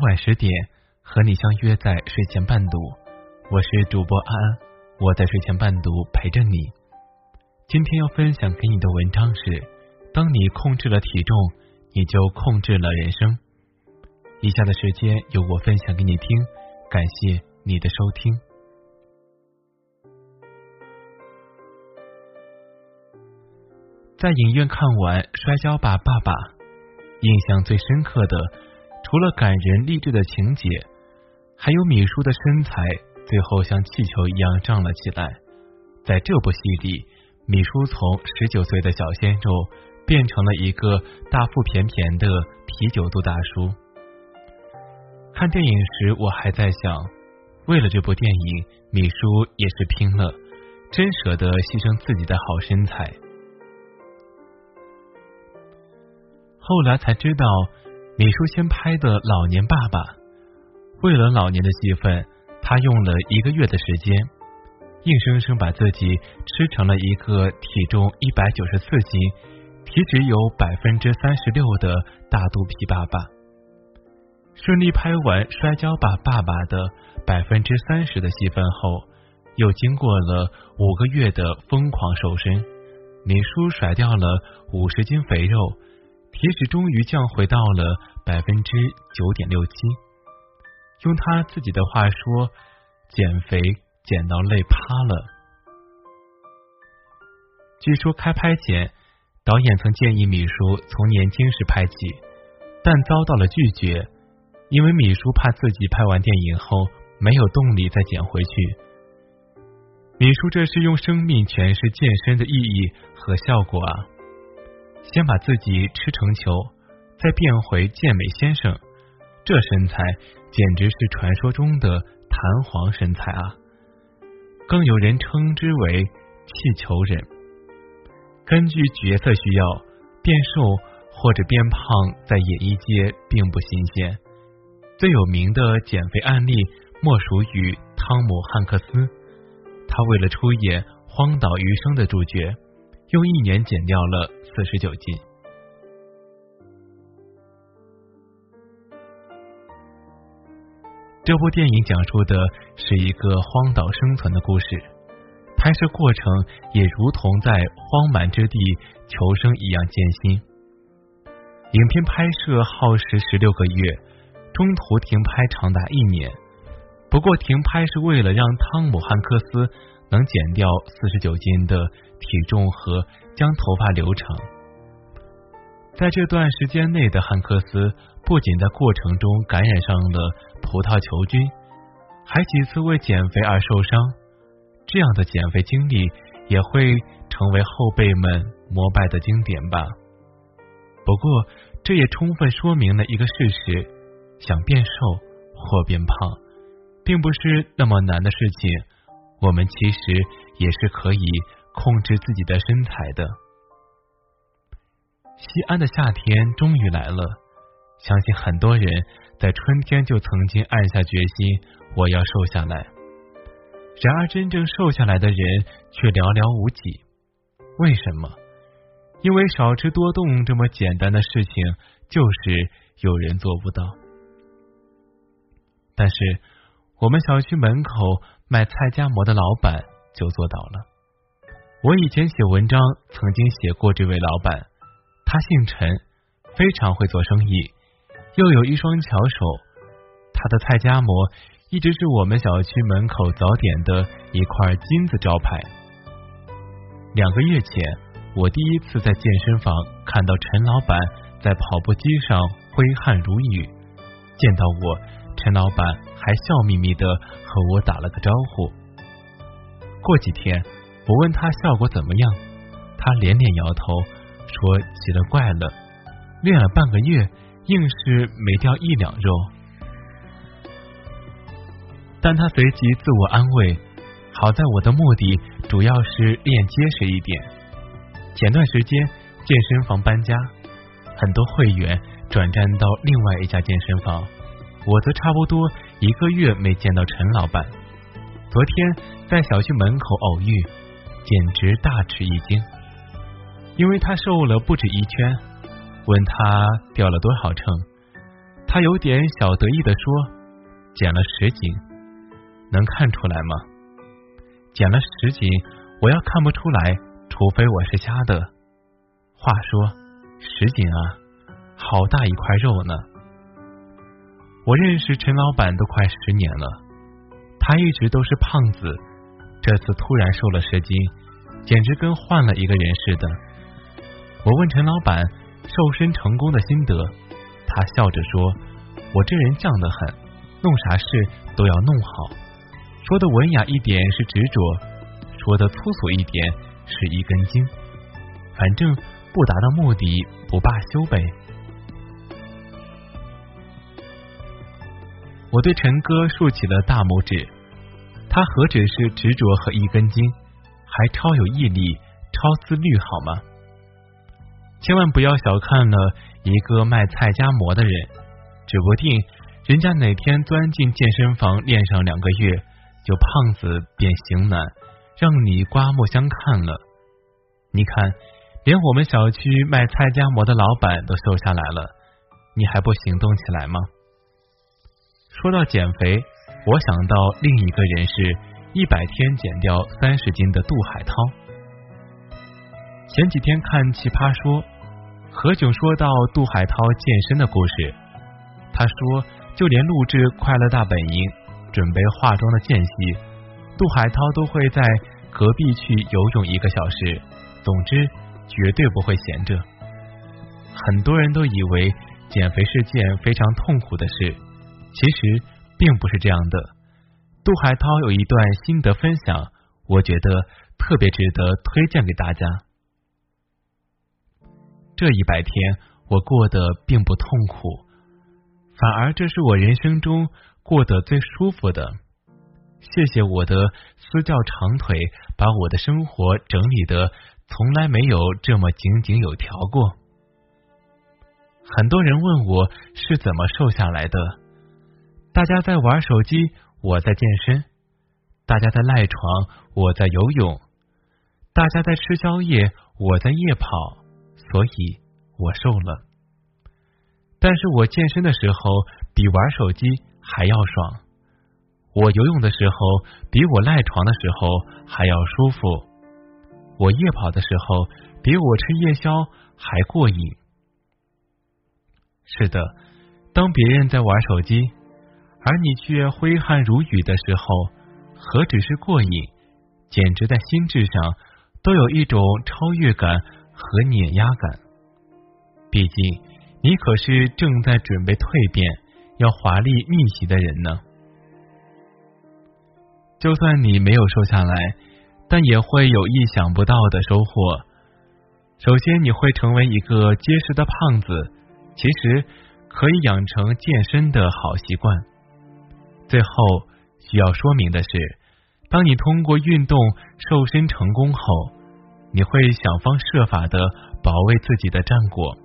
晚十点和你相约在睡前伴读，我是主播安安，我在睡前伴读陪着你。今天要分享给你的文章是：当你控制了体重，你就控制了人生。以下的时间由我分享给你听，感谢你的收听。在影院看完《摔跤吧，爸爸》，印象最深刻的，除了感人励志的情节，还有米叔的身材最后像气球一样胀了起来。在这部戏里，米叔从十九岁的小鲜肉变成了一个大腹便便的啤酒肚大叔。看电影时，我还在想，为了这部电影，米叔也是拼了，真舍得牺牲自己的好身材。后来才知道，米叔先拍的《老年爸爸》，为了老年的戏份，他用了一个月的时间，硬生生把自己吃成了一个体重一百九十四斤、体脂有百分之三十六的大肚皮爸爸。顺利拍完《摔跤吧，爸爸》的百分之三十的戏份后，又经过了五个月的疯狂瘦身，米叔甩掉了五十斤肥肉。体脂终于降回到了百分之九点六七，用他自己的话说，减肥减到累趴了。据说开拍前，导演曾建议米叔从年轻时拍起，但遭到了拒绝，因为米叔怕自己拍完电影后没有动力再减回去。米叔这是用生命诠释健身的意义和效果啊！先把自己吃成球，再变回健美先生，这身材简直是传说中的弹簧身材啊！更有人称之为气球人。根据角色需要，变瘦或者变胖在演艺界并不新鲜。最有名的减肥案例莫属于汤姆汉克斯，他为了出演《荒岛余生》的主角。用一年减掉了四十九斤。这部电影讲述的是一个荒岛生存的故事，拍摄过程也如同在荒蛮之地求生一样艰辛。影片拍摄耗时十六个月，中途停拍长达一年。不过停拍是为了让汤姆汉克斯能减掉四十九斤的。体重和将头发留长，在这段时间内的汉克斯不仅在过程中感染上了葡萄球菌，还几次为减肥而受伤。这样的减肥经历也会成为后辈们膜拜的经典吧。不过，这也充分说明了一个事实：想变瘦或变胖，并不是那么难的事情。我们其实也是可以。控制自己的身材的。西安的夏天终于来了，相信很多人在春天就曾经暗下决心，我要瘦下来。然而，真正瘦下来的人却寥寥无几。为什么？因为少吃多动这么简单的事情，就是有人做不到。但是，我们小区门口卖菜夹馍的老板就做到了。我以前写文章曾经写过这位老板，他姓陈，非常会做生意，又有一双巧手。他的菜夹馍一直是我们小区门口早点的一块金字招牌。两个月前，我第一次在健身房看到陈老板在跑步机上挥汗如雨，见到我，陈老板还笑眯眯的和我打了个招呼。过几天。我问他效果怎么样，他连连摇头，说奇了怪了，练了半个月，硬是没掉一两肉。但他随即自我安慰，好在我的目的主要是练结实一点。前段时间健身房搬家，很多会员转战到另外一家健身房，我则差不多一个月没见到陈老板。昨天在小区门口偶遇。简直大吃一惊，因为他瘦了不止一圈。问他掉了多少秤，他有点小得意的说：“减了十斤，能看出来吗？减了十斤，我要看不出来，除非我是瞎的。话说，十斤啊，好大一块肉呢。我认识陈老板都快十年了，他一直都是胖子，这次突然瘦了十斤，简直跟换了一个人似的。我问陈老板瘦身成功的心得。”他笑着说：“我这人犟得很，弄啥事都要弄好。说的文雅一点是执着，说的粗俗一点是一根筋。反正不达到目的不罢休呗。”我对陈哥竖起了大拇指。他何止是执着和一根筋，还超有毅力、超自律，好吗？千万不要小看了。一个卖菜夹馍的人，指不定人家哪天钻进健身房练上两个月，就胖子变型男，让你刮目相看了。你看，连我们小区卖菜夹馍的老板都瘦下来了，你还不行动起来吗？说到减肥，我想到另一个人是一百天减掉三十斤的杜海涛。前几天看《奇葩说》。何炅说到杜海涛健身的故事，他说，就连录制《快乐大本营》准备化妆的间隙，杜海涛都会在隔壁去游泳一个小时。总之，绝对不会闲着。很多人都以为减肥是件非常痛苦的事，其实并不是这样的。杜海涛有一段心得分享，我觉得特别值得推荐给大家。这一百天，我过得并不痛苦，反而这是我人生中过得最舒服的。谢谢我的私教长腿，把我的生活整理的从来没有这么井井有条过。很多人问我是怎么瘦下来的，大家在玩手机，我在健身；大家在赖床，我在游泳；大家在吃宵夜，我在夜跑。所以我瘦了，但是我健身的时候比玩手机还要爽，我游泳的时候比我赖床的时候还要舒服，我夜跑的时候比我吃夜宵还过瘾。是的，当别人在玩手机，而你却挥汗如雨的时候，何止是过瘾，简直在心智上都有一种超越感。和碾压感，毕竟你可是正在准备蜕变、要华丽逆袭的人呢。就算你没有瘦下来，但也会有意想不到的收获。首先，你会成为一个结实的胖子，其实可以养成健身的好习惯。最后需要说明的是，当你通过运动瘦身成功后。你会想方设法的保卫自己的战果。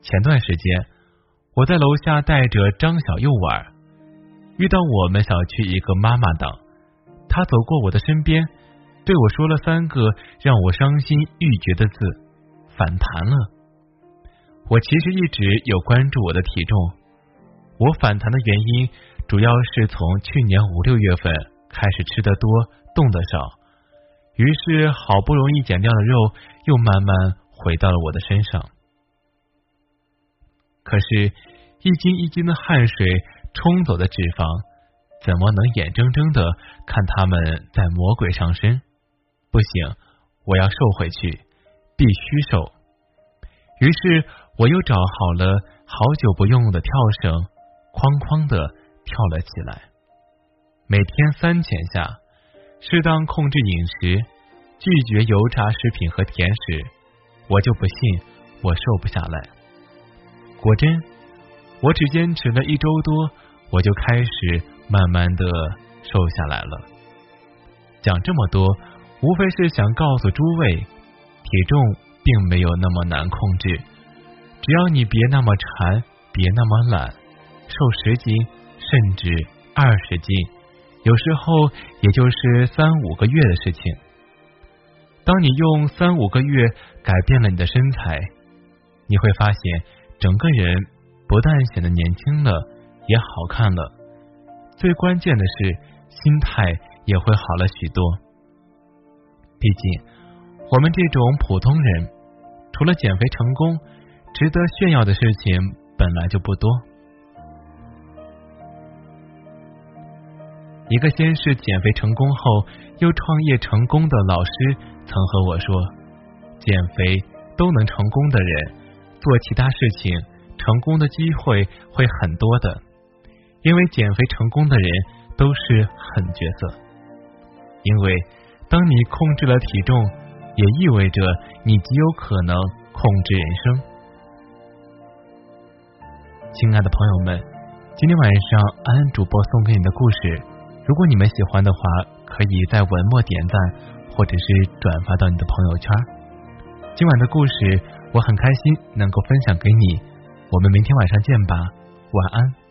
前段时间，我在楼下带着张小右玩，遇到我们小区一个妈妈党，她走过我的身边，对我说了三个让我伤心欲绝的字：反弹了。我其实一直有关注我的体重，我反弹的原因主要是从去年五六月份开始吃的多，动的少。于是，好不容易减掉的肉又慢慢回到了我的身上。可是，一斤一斤的汗水冲走的脂肪，怎么能眼睁睁的看他们在魔鬼上身？不行，我要瘦回去，必须瘦。于是，我又找好了好久不用的跳绳，哐哐的跳了起来，每天三千下。适当控制饮食，拒绝油炸食品和甜食，我就不信我瘦不下来。果真，我只坚持了一周多，我就开始慢慢的瘦下来了。讲这么多，无非是想告诉诸位，体重并没有那么难控制，只要你别那么馋，别那么懒，瘦十斤甚至二十斤。有时候也就是三五个月的事情。当你用三五个月改变了你的身材，你会发现整个人不但显得年轻了，也好看了。最关键的是，心态也会好了许多。毕竟，我们这种普通人，除了减肥成功，值得炫耀的事情本来就不多。一个先是减肥成功后又创业成功的老师曾和我说：“减肥都能成功的人，做其他事情成功的机会会很多的，因为减肥成功的人都是狠角色。因为当你控制了体重，也意味着你极有可能控制人生。”亲爱的朋友们，今天晚上安安主播送给你的故事。如果你们喜欢的话，可以在文末点赞，或者是转发到你的朋友圈。今晚的故事我很开心能够分享给你，我们明天晚上见吧，晚安。